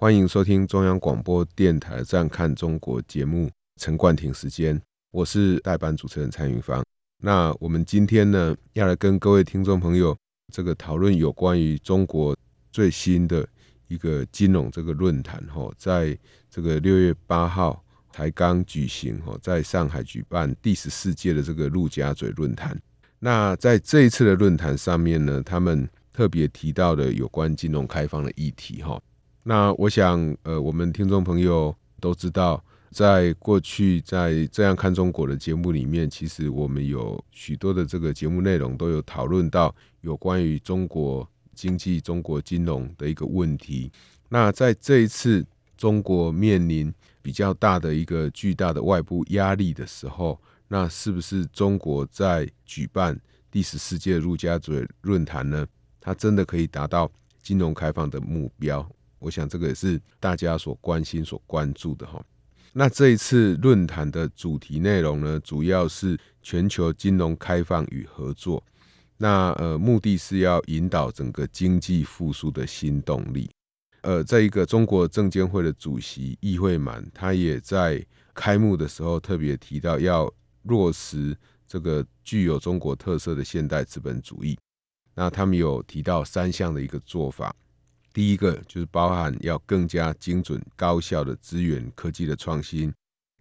欢迎收听中央广播电台《站看中国》节目。陈冠廷时间，我是代班主持人蔡云芳。那我们今天呢，要来跟各位听众朋友这个讨论有关于中国最新的一个金融这个论坛。哈，在这个六月八号。才刚举行哦，在上海举办第十四届的这个陆家嘴论坛。那在这一次的论坛上面呢，他们特别提到了有关金融开放的议题哈。那我想，呃，我们听众朋友都知道，在过去在这样看中国的节目里面，其实我们有许多的这个节目内容都有讨论到有关于中国经济、中国金融的一个问题。那在这一次，中国面临比较大的一个巨大的外部压力的时候，那是不是中国在举办第十四届陆家嘴论坛呢？它真的可以达到金融开放的目标？我想这个也是大家所关心、所关注的哈。那这一次论坛的主题内容呢，主要是全球金融开放与合作。那呃，目的是要引导整个经济复苏的新动力。呃，在一个中国证监会的主席易会满，他也在开幕的时候特别提到，要落实这个具有中国特色的现代资本主义。那他们有提到三项的一个做法，第一个就是包含要更加精准、高效的资源科技的创新，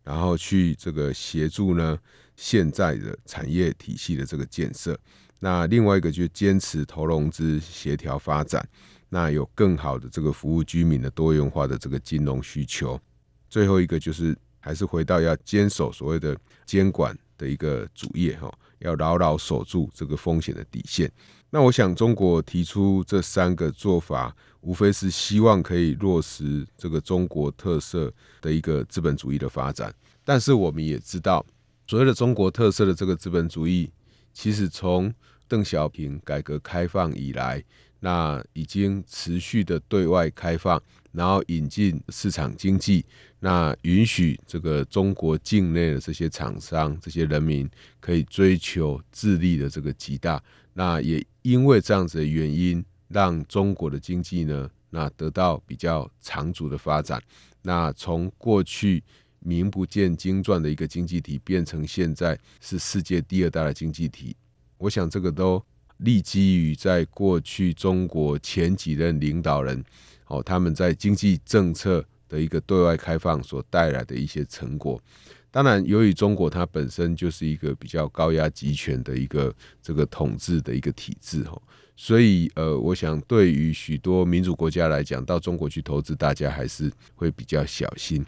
然后去这个协助呢现在的产业体系的这个建设。那另外一个就是坚持投融资协调发展。那有更好的这个服务居民的多元化的这个金融需求，最后一个就是还是回到要坚守所谓的监管的一个主业哈，要牢牢守住这个风险的底线。那我想中国提出这三个做法，无非是希望可以落实这个中国特色的一个资本主义的发展。但是我们也知道，所谓的中国特色的这个资本主义，其实从邓小平改革开放以来。那已经持续的对外开放，然后引进市场经济，那允许这个中国境内的这些厂商、这些人民可以追求自利的这个极大。那也因为这样子的原因，让中国的经济呢，那得到比较长足的发展。那从过去名不见经传的一个经济体，变成现在是世界第二大的经济体。我想这个都。立基于在过去中国前几任领导人，哦，他们在经济政策的一个对外开放所带来的一些成果。当然，由于中国它本身就是一个比较高压集权的一个这个统治的一个体制，哈，所以呃，我想对于许多民主国家来讲，到中国去投资，大家还是会比较小心。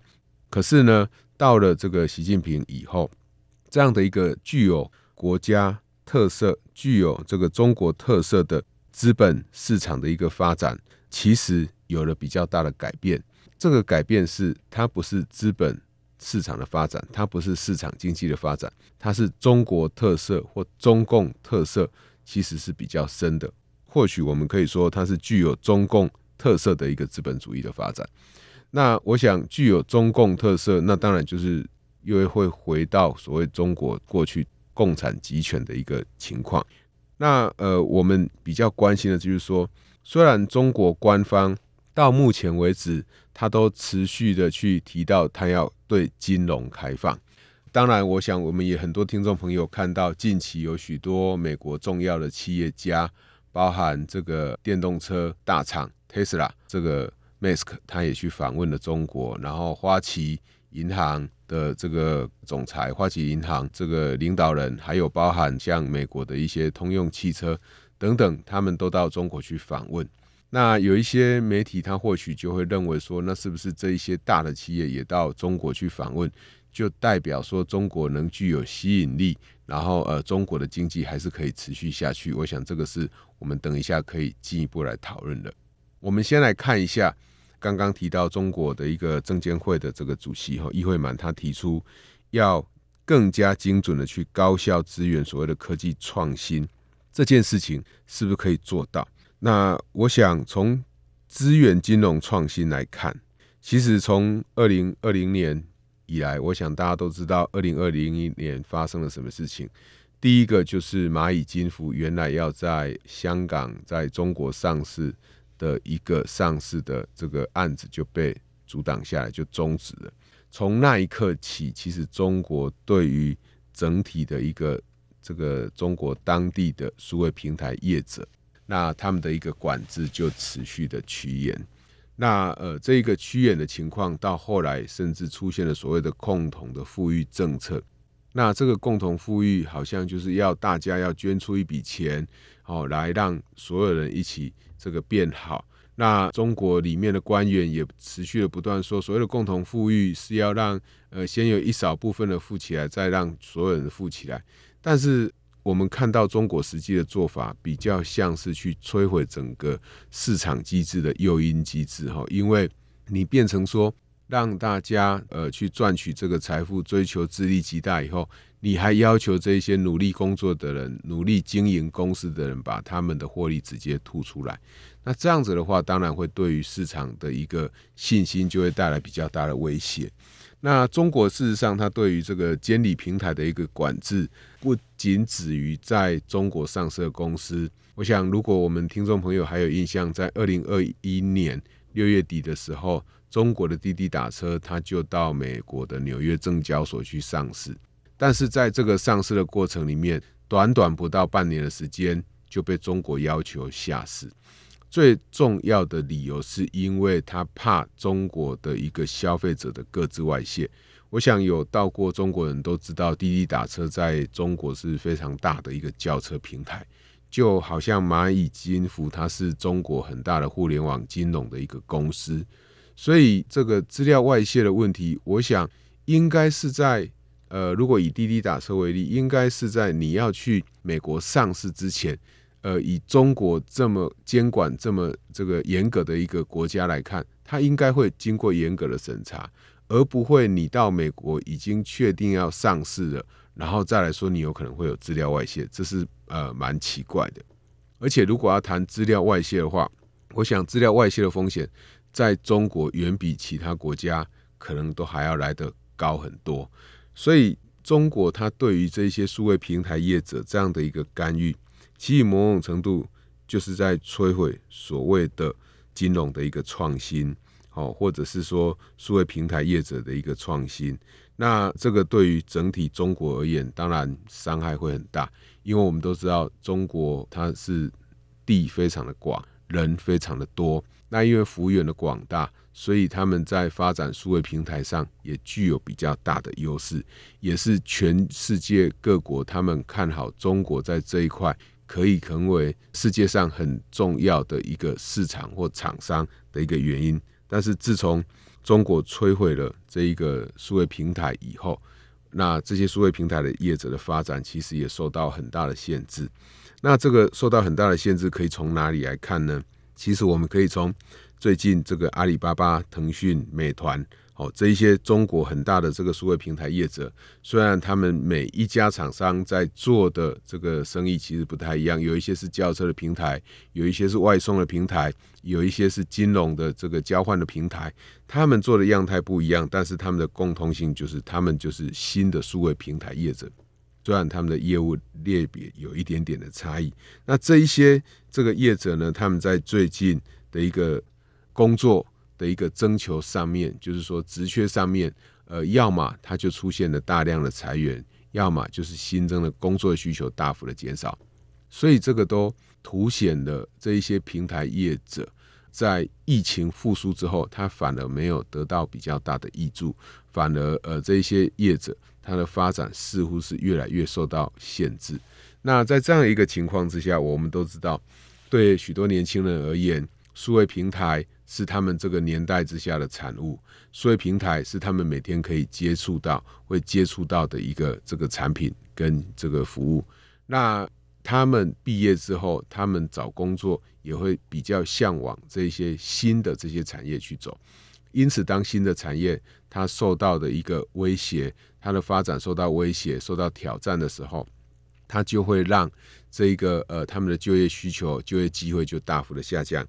可是呢，到了这个习近平以后，这样的一个具有国家。特色具有这个中国特色的资本市场的一个发展，其实有了比较大的改变。这个改变是它不是资本市场的发展，它不是市场经济的发展，它是中国特色或中共特色，其实是比较深的。或许我们可以说，它是具有中共特色的一个资本主义的发展。那我想，具有中共特色，那当然就是又会回到所谓中国过去。共产集权的一个情况，那呃，我们比较关心的就是说，虽然中国官方到目前为止，他都持续的去提到他要对金融开放。当然，我想我们也很多听众朋友看到，近期有许多美国重要的企业家，包含这个电动车大厂 Tesla 这个 Musk，他也去访问了中国，然后花旗银行。的这个总裁，花旗银行这个领导人，还有包含像美国的一些通用汽车等等，他们都到中国去访问。那有一些媒体，他或许就会认为说，那是不是这一些大的企业也到中国去访问，就代表说中国能具有吸引力，然后呃，中国的经济还是可以持续下去？我想这个是我们等一下可以进一步来讨论的。我们先来看一下。刚刚提到中国的一个证监会的这个主席哈，易会满，他提出要更加精准的去高效支援所谓的科技创新，这件事情是不是可以做到？那我想从资源金融创新来看，其实从二零二零年以来，我想大家都知道，二零二零一年发生了什么事情。第一个就是蚂蚁金服原来要在香港在中国上市的一个上市的这个案子就被阻挡下来，就终止了。从那一刻起，其实中国对于整体的一个这个中国当地的数位平台业者，那他们的一个管制就持续的趋严。那呃，这一个趋严的情况到后来甚至出现了所谓的共同的富裕政策。那这个共同富裕好像就是要大家要捐出一笔钱，哦，来让所有人一起这个变好。那中国里面的官员也持续的不断说，所谓的共同富裕是要让呃先有一少部分的富起来，再让所有人富起来。但是我们看到中国实际的做法，比较像是去摧毁整个市场机制的诱因机制，哈，因为你变成说。让大家呃去赚取这个财富，追求自利极大以后，你还要求这些努力工作的人、努力经营公司的人把他们的获利直接吐出来。那这样子的话，当然会对于市场的一个信心就会带来比较大的威胁。那中国事实上，它对于这个监理平台的一个管制，不仅止于在中国上市的公司。我想，如果我们听众朋友还有印象，在二零二一年六月底的时候。中国的滴滴打车，它就到美国的纽约证交所去上市，但是在这个上市的过程里面，短短不到半年的时间就被中国要求下市。最重要的理由是因为他怕中国的一个消费者的个资外泄。我想有到过中国人都知道，滴滴打车在中国是非常大的一个叫车平台，就好像蚂蚁金服，它是中国很大的互联网金融的一个公司。所以这个资料外泄的问题，我想应该是在呃，如果以滴滴打车为例，应该是在你要去美国上市之前，呃，以中国这么监管这么这个严格的一个国家来看，它应该会经过严格的审查，而不会你到美国已经确定要上市了，然后再来说你有可能会有资料外泄，这是呃蛮奇怪的。而且如果要谈资料外泄的话，我想资料外泄的风险。在中国远比其他国家可能都还要来得高很多，所以中国它对于这些数位平台业者这样的一个干预，其实某种程度就是在摧毁所谓的金融的一个创新，哦，或者是说数位平台业者的一个创新。那这个对于整体中国而言，当然伤害会很大，因为我们都知道中国它是地非常的广，人非常的多。那因为幅员的广大，所以他们在发展数位平台上也具有比较大的优势，也是全世界各国他们看好中国在这一块可以成为世界上很重要的一个市场或厂商的一个原因。但是自从中国摧毁了这一个数位平台以后，那这些数位平台的业者的发展其实也受到很大的限制。那这个受到很大的限制，可以从哪里来看呢？其实我们可以从最近这个阿里巴巴、腾讯、美团，哦，这一些中国很大的这个数位平台业者，虽然他们每一家厂商在做的这个生意其实不太一样，有一些是轿车的平台，有一些是外送的平台，有一些是金融的这个交换的平台，他们做的样态不一样，但是他们的共通性就是他们就是新的数位平台业者。虽然他们的业务类别有一点点的差异，那这一些这个业者呢，他们在最近的一个工作的一个征求上面，就是说职缺上面，呃，要么他就出现了大量的裁员，要么就是新增的工作需求大幅的减少，所以这个都凸显了这一些平台业者在疫情复苏之后，他反而没有得到比较大的益助，反而呃这一些业者。它的发展似乎是越来越受到限制。那在这样一个情况之下，我们都知道，对许多年轻人而言，数位平台是他们这个年代之下的产物。数位平台是他们每天可以接触到、会接触到的一个这个产品跟这个服务。那他们毕业之后，他们找工作也会比较向往这些新的这些产业去走。因此，当新的产业它受到的一个威胁，它的发展受到威胁、受到挑战的时候，它就会让这个呃他们的就业需求、就业机会就大幅的下降。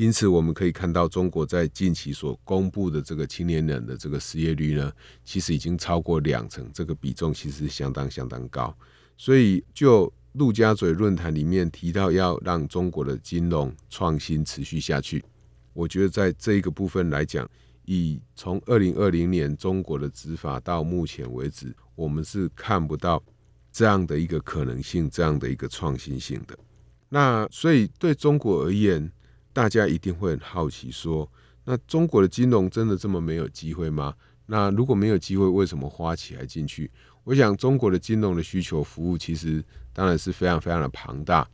因此，我们可以看到中国在近期所公布的这个青年人的这个失业率呢，其实已经超过两成，这个比重其实相当相当高。所以，就陆家嘴论坛里面提到要让中国的金融创新持续下去。我觉得在这一个部分来讲，以从二零二零年中国的执法到目前为止，我们是看不到这样的一个可能性，这样的一个创新性的。那所以对中国而言，大家一定会很好奇说，那中国的金融真的这么没有机会吗？那如果没有机会，为什么花起来进去？我想中国的金融的需求服务其实当然是非常非常的庞大。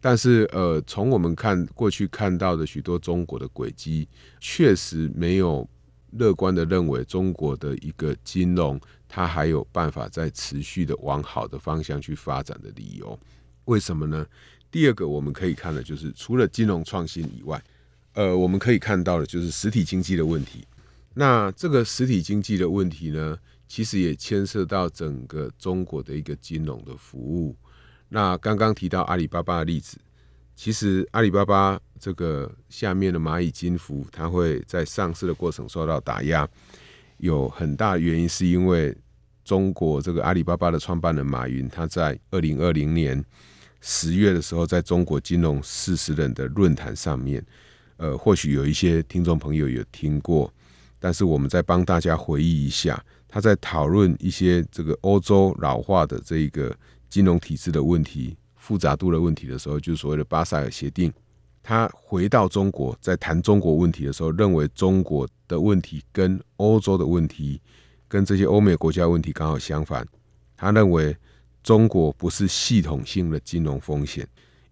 但是，呃，从我们看过去看到的许多中国的轨迹，确实没有乐观的认为中国的一个金融它还有办法再持续的往好的方向去发展的理由。为什么呢？第二个我们可以看的就是，除了金融创新以外，呃，我们可以看到的就是实体经济的问题。那这个实体经济的问题呢，其实也牵涉到整个中国的一个金融的服务。那刚刚提到阿里巴巴的例子，其实阿里巴巴这个下面的蚂蚁金服，它会在上市的过程受到打压，有很大的原因是因为中国这个阿里巴巴的创办人马云，他在二零二零年十月的时候，在中国金融四十人的论坛上面，呃，或许有一些听众朋友有听过，但是我们再帮大家回忆一下，他在讨论一些这个欧洲老化的这个。金融体制的问题、复杂度的问题的时候，就是所谓的巴塞尔协定。他回到中国，在谈中国问题的时候，认为中国的问题跟欧洲的问题、跟这些欧美国家问题刚好相反。他认为中国不是系统性的金融风险，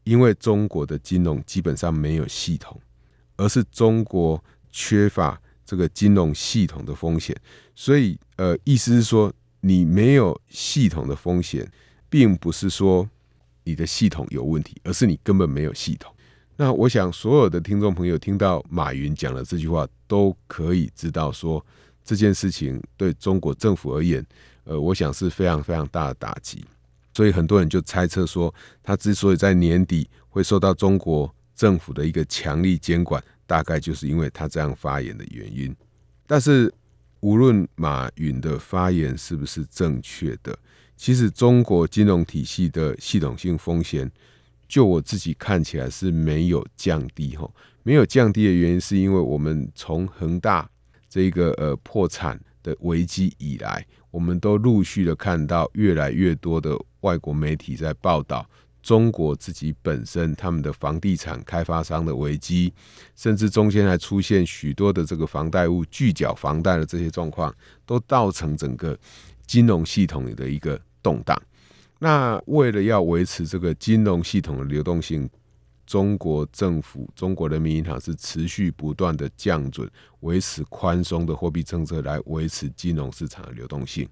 因为中国的金融基本上没有系统，而是中国缺乏这个金融系统的风险。所以，呃，意思是说，你没有系统的风险。并不是说你的系统有问题，而是你根本没有系统。那我想所有的听众朋友听到马云讲了这句话，都可以知道说这件事情对中国政府而言，呃，我想是非常非常大的打击。所以很多人就猜测说，他之所以在年底会受到中国政府的一个强力监管，大概就是因为他这样发言的原因。但是无论马云的发言是不是正确的，其实中国金融体系的系统性风险，就我自己看起来是没有降低哈，没有降低的原因是因为我们从恒大这个呃破产的危机以来，我们都陆续的看到越来越多的外国媒体在报道中国自己本身他们的房地产开发商的危机，甚至中间还出现许多的这个房贷户拒缴房贷的这些状况，都造成整个金融系统的一个。动荡。那为了要维持这个金融系统的流动性，中国政府、中国人民银行是持续不断的降准，维持宽松的货币政策来维持金融市场的流动性。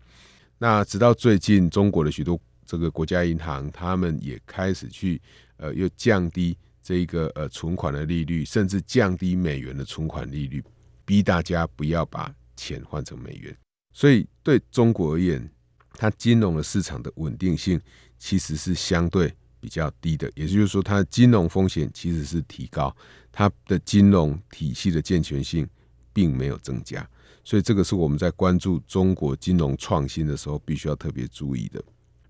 那直到最近，中国的许多这个国家银行，他们也开始去呃，又降低这个呃存款的利率，甚至降低美元的存款利率，逼大家不要把钱换成美元。所以对中国而言，它金融的市场的稳定性其实是相对比较低的，也就是说，它的金融风险其实是提高，它的金融体系的健全性并没有增加，所以这个是我们在关注中国金融创新的时候必须要特别注意的。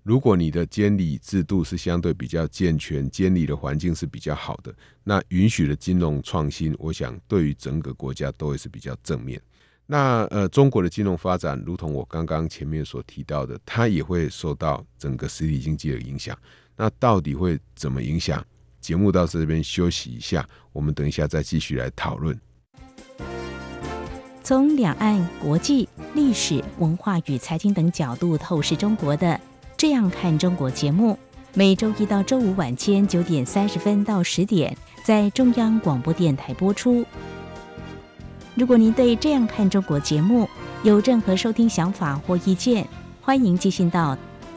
如果你的监理制度是相对比较健全，监理的环境是比较好的，那允许的金融创新，我想对于整个国家都会是比较正面。那呃，中国的金融发展，如同我刚刚前面所提到的，它也会受到整个实体经济的影响。那到底会怎么影响？节目到这边休息一下，我们等一下再继续来讨论。从两岸、国际、历史文化与财经等角度透视中国的《这样看中国》节目，每周一到周五晚间九点三十分到十点，在中央广播电台播出。如果您对这样看中国节目有任何收听想法或意见，欢迎寄信到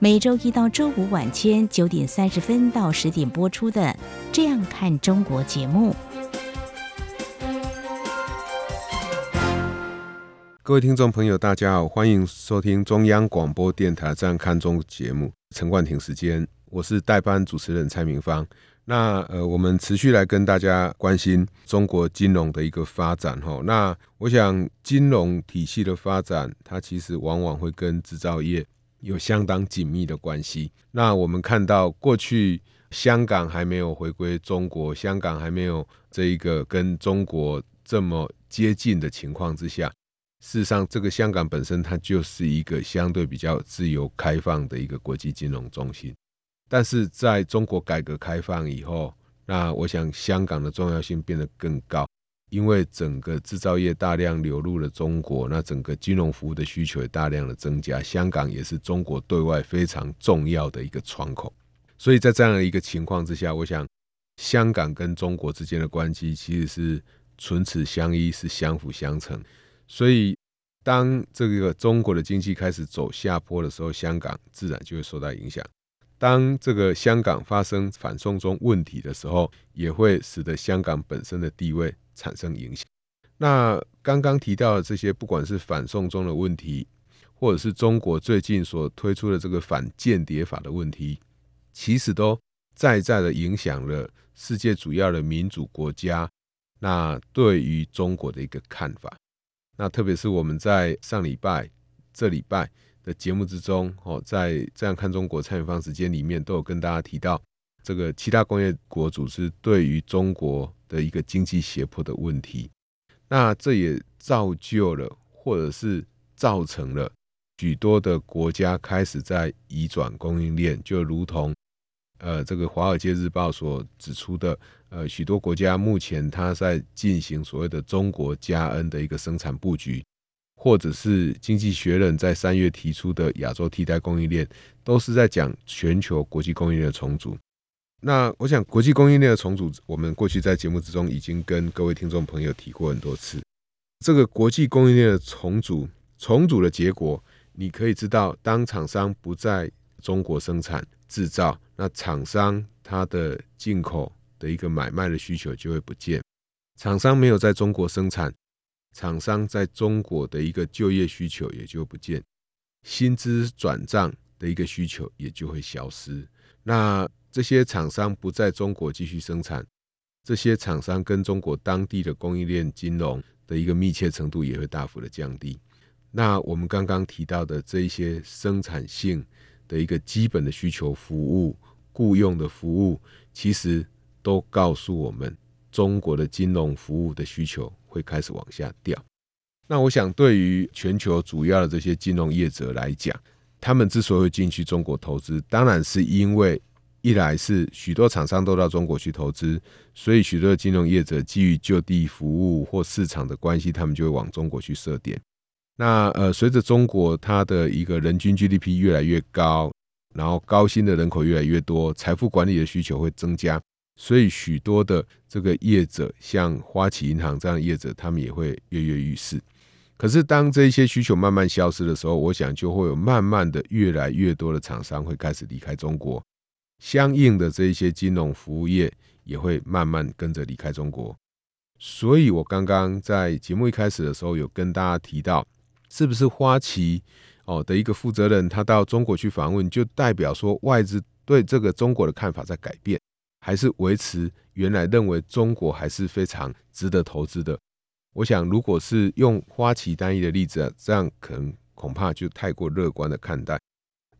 每周一到周五晚间九点三十分到十点播出的《这样看中国》节目。各位听众朋友，大家好，欢迎收听中央广播电台《这样看中国》节目。陈冠廷时间，我是代班主持人蔡明芳。那呃，我们持续来跟大家关心中国金融的一个发展哈。那我想，金融体系的发展，它其实往往会跟制造业有相当紧密的关系。那我们看到，过去香港还没有回归中国，香港还没有这一个跟中国这么接近的情况之下，事实上，这个香港本身它就是一个相对比较自由开放的一个国际金融中心。但是在中国改革开放以后，那我想香港的重要性变得更高，因为整个制造业大量流入了中国，那整个金融服务的需求也大量的增加，香港也是中国对外非常重要的一个窗口。所以在这样的一个情况之下，我想香港跟中国之间的关系其实是唇齿相依，是相辅相成。所以当这个中国的经济开始走下坡的时候，香港自然就会受到影响。当这个香港发生反送中问题的时候，也会使得香港本身的地位产生影响。那刚刚提到的这些，不管是反送中的问题，或者是中国最近所推出的这个反间谍法的问题，其实都在在的影响了世界主要的民主国家那对于中国的一个看法。那特别是我们在上礼拜、这礼拜。的节目之中，哦，在这样看中国参与方时间里面，都有跟大家提到这个七大工业国组织对于中国的一个经济胁迫的问题。那这也造就了，或者是造成了许多的国家开始在移转供应链，就如同呃这个《华尔街日报》所指出的，呃许多国家目前它在进行所谓的“中国加 N” 的一个生产布局。或者是经济学人在三月提出的亚洲替代供应链，都是在讲全球国际供应链的重组。那我想，国际供应链的重组，我们过去在节目之中已经跟各位听众朋友提过很多次。这个国际供应链的重组，重组的结果，你可以知道，当厂商不在中国生产制造，那厂商它的进口的一个买卖的需求就会不见。厂商没有在中国生产。厂商在中国的一个就业需求也就不见，薪资转账的一个需求也就会消失。那这些厂商不在中国继续生产，这些厂商跟中国当地的供应链金融的一个密切程度也会大幅的降低。那我们刚刚提到的这一些生产性的一个基本的需求服务、雇佣的服务，其实都告诉我们，中国的金融服务的需求。会开始往下掉。那我想，对于全球主要的这些金融业者来讲，他们之所以进去中国投资，当然是因为一来是许多厂商都到中国去投资，所以许多金融业者基于就地服务或市场的关系，他们就会往中国去设点。那呃，随着中国它的一个人均 GDP 越来越高，然后高薪的人口越来越多，财富管理的需求会增加。所以许多的这个业者，像花旗银行这样的业者，他们也会跃跃欲试。可是当这些需求慢慢消失的时候，我想就会有慢慢的越来越多的厂商会开始离开中国，相应的这一些金融服务业也会慢慢跟着离开中国。所以我刚刚在节目一开始的时候有跟大家提到，是不是花旗哦的一个负责人他到中国去访问，就代表说外资对这个中国的看法在改变？还是维持原来认为中国还是非常值得投资的。我想，如果是用花旗单一的例子，这样可能恐怕就太过乐观的看待。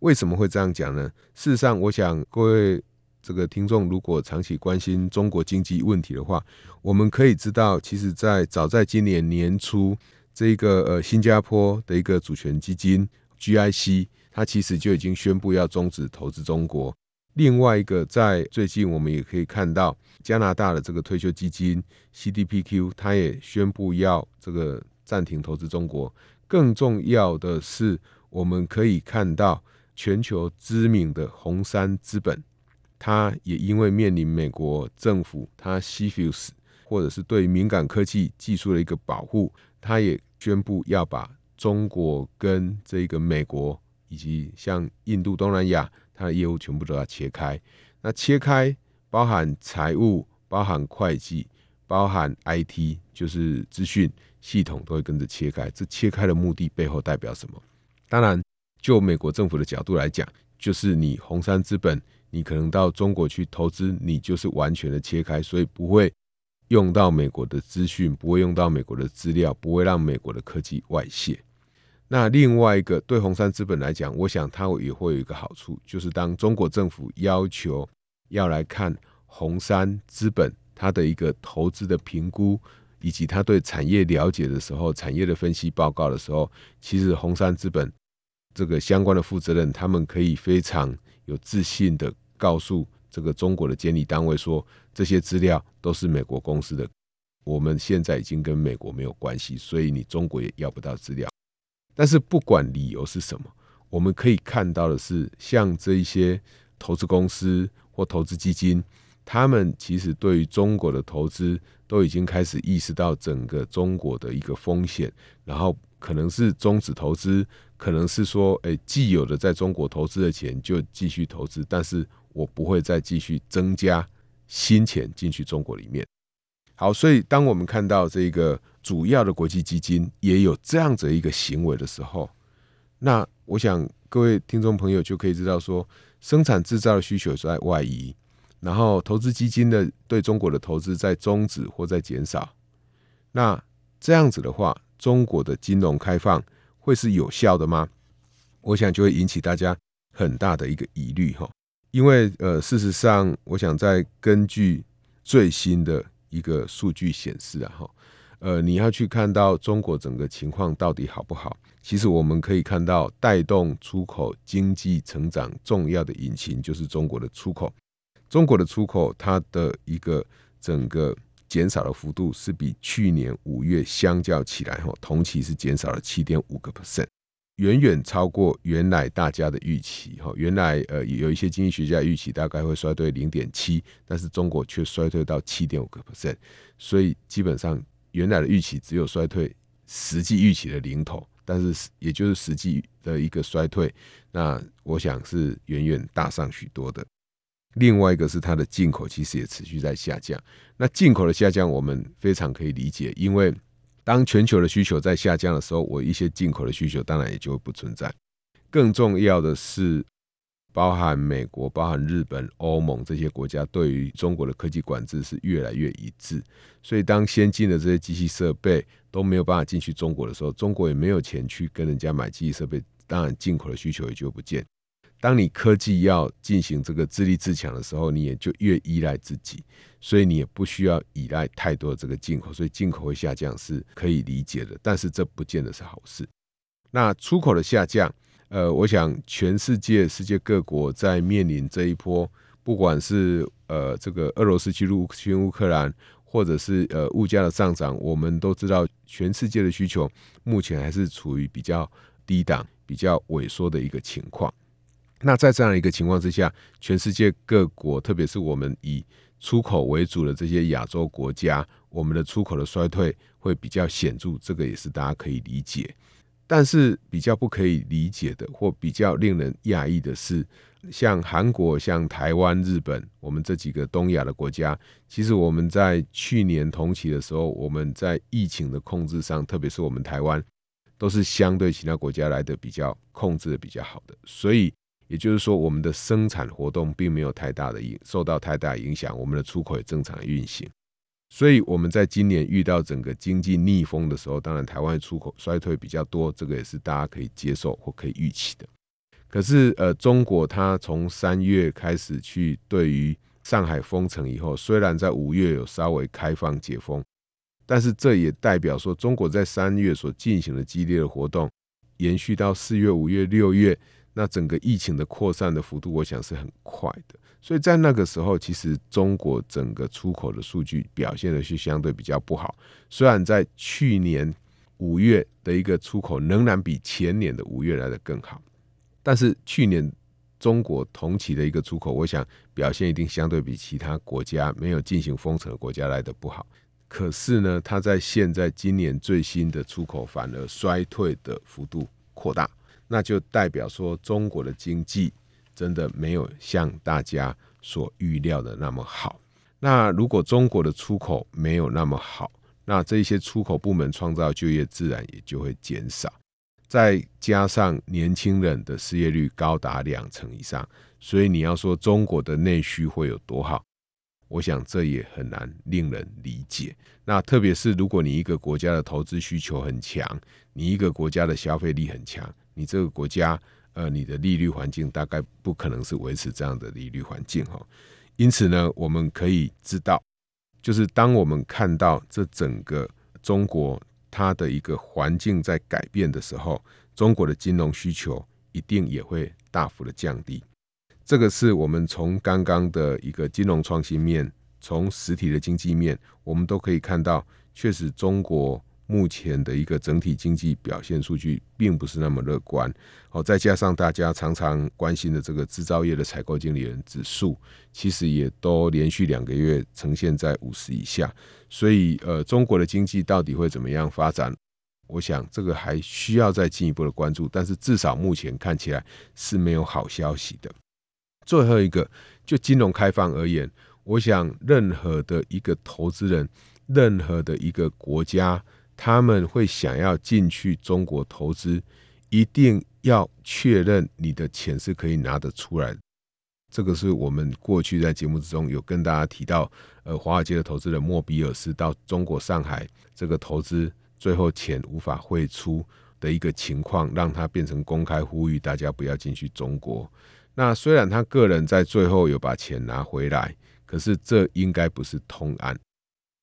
为什么会这样讲呢？事实上，我想各位这个听众如果长期关心中国经济问题的话，我们可以知道，其实，在早在今年年初，这个呃新加坡的一个主权基金 GIC，它其实就已经宣布要终止投资中国。另外一个，在最近我们也可以看到，加拿大的这个退休基金 CDPQ，它也宣布要这个暂停投资中国。更重要的是，我们可以看到全球知名的红杉资本，它也因为面临美国政府它 CFIUS 或者是对敏感科技技术的一个保护，它也宣布要把中国跟这个美国以及像印度、东南亚，它的业务全部都要切开。那切开包含财务、包含会计、包含 IT，就是资讯。系统都会跟着切开，这切开的目的背后代表什么？当然，就美国政府的角度来讲，就是你红杉资本，你可能到中国去投资，你就是完全的切开，所以不会用到美国的资讯，不会用到美国的资料，不会让美国的科技外泄。那另外一个，对红杉资本来讲，我想它也会有一个好处，就是当中国政府要求要来看红杉资本它的一个投资的评估。以及它对产业了解的时候，产业的分析报告的时候，其实红杉资本这个相关的负责人，他们可以非常有自信的告诉这个中国的监理单位说，这些资料都是美国公司的，我们现在已经跟美国没有关系，所以你中国也要不到资料。但是不管理由是什么，我们可以看到的是，像这一些投资公司或投资基金。他们其实对于中国的投资都已经开始意识到整个中国的一个风险，然后可能是终止投资，可能是说，诶，既有的在中国投资的钱就继续投资，但是我不会再继续增加新钱进去中国里面。好，所以当我们看到这个主要的国际基金也有这样子一个行为的时候，那我想各位听众朋友就可以知道说，生产制造的需求在外移。然后，投资基金的对中国的投资在终止或在减少，那这样子的话，中国的金融开放会是有效的吗？我想就会引起大家很大的一个疑虑哈。因为呃，事实上，我想在根据最新的一个数据显示啊哈，呃，你要去看到中国整个情况到底好不好，其实我们可以看到，带动出口经济成长重要的引擎就是中国的出口。中国的出口，它的一个整个减少的幅度是比去年五月相较起来，哈，同期是减少了七点五个 percent，远远超过原来大家的预期，哈，原来呃有一些经济学家预期大概会衰退零点七，但是中国却衰退到七点五个 percent，所以基本上原来的预期只有衰退实际预期的零头，但是也就是实际的一个衰退，那我想是远远大上许多的。另外一个是它的进口其实也持续在下降，那进口的下降我们非常可以理解，因为当全球的需求在下降的时候，我一些进口的需求当然也就会不存在。更重要的是，包含美国、包含日本、欧盟这些国家对于中国的科技管制是越来越一致，所以当先进的这些机器设备都没有办法进去中国的时候，中国也没有钱去跟人家买机器设备，当然进口的需求也就不见。当你科技要进行这个自立自强的时候，你也就越依赖自己，所以你也不需要依赖太多的这个进口，所以进口会下降是可以理解的。但是这不见得是好事。那出口的下降，呃，我想全世界世界各国在面临这一波，不管是呃这个俄罗斯去入侵乌克兰，或者是呃物价的上涨，我们都知道全世界的需求目前还是处于比较低档、比较萎缩的一个情况。那在这样一个情况之下，全世界各国，特别是我们以出口为主的这些亚洲国家，我们的出口的衰退会比较显著，这个也是大家可以理解。但是比较不可以理解的，或比较令人讶异的是，像韩国、像台湾、日本，我们这几个东亚的国家，其实我们在去年同期的时候，我们在疫情的控制上，特别是我们台湾，都是相对其他国家来的比较控制的比较好的，所以。也就是说，我们的生产活动并没有太大的影受到太大影响，我们的出口也正常运行。所以我们在今年遇到整个经济逆风的时候，当然台湾出口衰退比较多，这个也是大家可以接受或可以预期的。可是，呃，中国它从三月开始去对于上海封城以后，虽然在五月有稍微开放解封，但是这也代表说，中国在三月所进行的激烈的活动，延续到四月、五月、六月。那整个疫情的扩散的幅度，我想是很快的，所以在那个时候，其实中国整个出口的数据表现的是相对比较不好。虽然在去年五月的一个出口仍然比前年的五月来的更好，但是去年中国同期的一个出口，我想表现一定相对比其他国家没有进行封城的国家来的不好。可是呢，它在现在今年最新的出口反而衰退的幅度扩大，那就代表说中国的经济真的没有像大家所预料的那么好。那如果中国的出口没有那么好，那这些出口部门创造就业自然也就会减少。再加上年轻人的失业率高达两成以上，所以你要说中国的内需会有多好？我想这也很难令人理解。那特别是如果你一个国家的投资需求很强，你一个国家的消费力很强，你这个国家呃，你的利率环境大概不可能是维持这样的利率环境哈。因此呢，我们可以知道，就是当我们看到这整个中国它的一个环境在改变的时候，中国的金融需求一定也会大幅的降低。这个是我们从刚刚的一个金融创新面，从实体的经济面，我们都可以看到，确实中国目前的一个整体经济表现数据并不是那么乐观。好，再加上大家常常关心的这个制造业的采购经理人指数，其实也都连续两个月呈现在五十以下。所以，呃，中国的经济到底会怎么样发展？我想这个还需要再进一步的关注。但是至少目前看起来是没有好消息的。最后一个，就金融开放而言，我想任何的一个投资人，任何的一个国家，他们会想要进去中国投资，一定要确认你的钱是可以拿得出来。这个是我们过去在节目之中有跟大家提到，呃，华尔街的投资人莫比尔斯到中国上海这个投资，最后钱无法汇出的一个情况，让他变成公开呼吁大家不要进去中国。那虽然他个人在最后有把钱拿回来，可是这应该不是通案，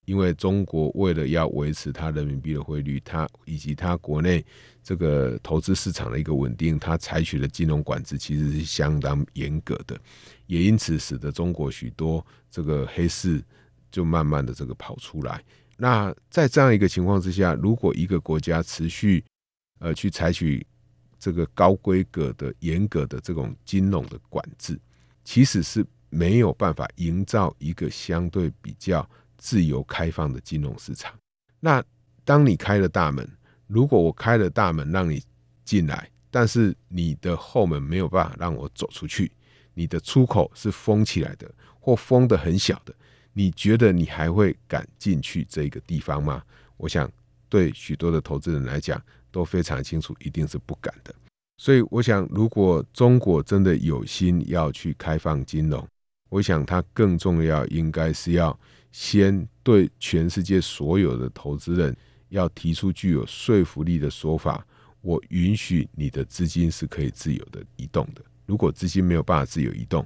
因为中国为了要维持它人民币的汇率，它以及它国内这个投资市场的一个稳定，它采取的金融管制其实是相当严格的，也因此使得中国许多这个黑市就慢慢的这个跑出来。那在这样一个情况之下，如果一个国家持续呃去采取这个高规格的、严格的这种金融的管制，其实是没有办法营造一个相对比较自由开放的金融市场。那当你开了大门，如果我开了大门让你进来，但是你的后门没有办法让我走出去，你的出口是封起来的，或封得很小的，你觉得你还会敢进去这个地方吗？我想，对许多的投资人来讲。都非常清楚，一定是不敢的。所以，我想，如果中国真的有心要去开放金融，我想它更重要，应该是要先对全世界所有的投资人，要提出具有说服力的说法。我允许你的资金是可以自由的移动的。如果资金没有办法自由移动，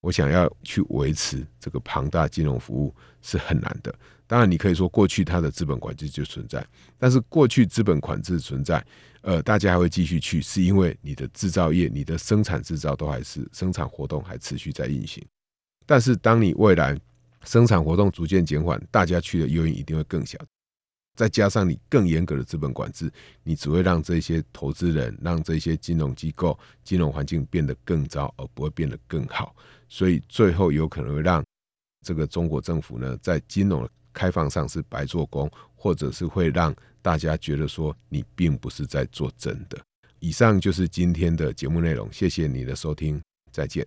我想要去维持这个庞大金融服务是很难的。当然，你可以说过去它的资本管制就存在，但是过去资本管制存在，呃，大家还会继续去，是因为你的制造业、你的生产制造都还是生产活动还持续在运行。但是，当你未来生产活动逐渐减缓，大家去的诱因一定会更小。再加上你更严格的资本管制，你只会让这些投资人、让这些金融机构、金融环境变得更糟，而不会变得更好。所以最后有可能会让这个中国政府呢，在金融开放上是白做工，或者是会让大家觉得说你并不是在做真的。以上就是今天的节目内容，谢谢你的收听，再见。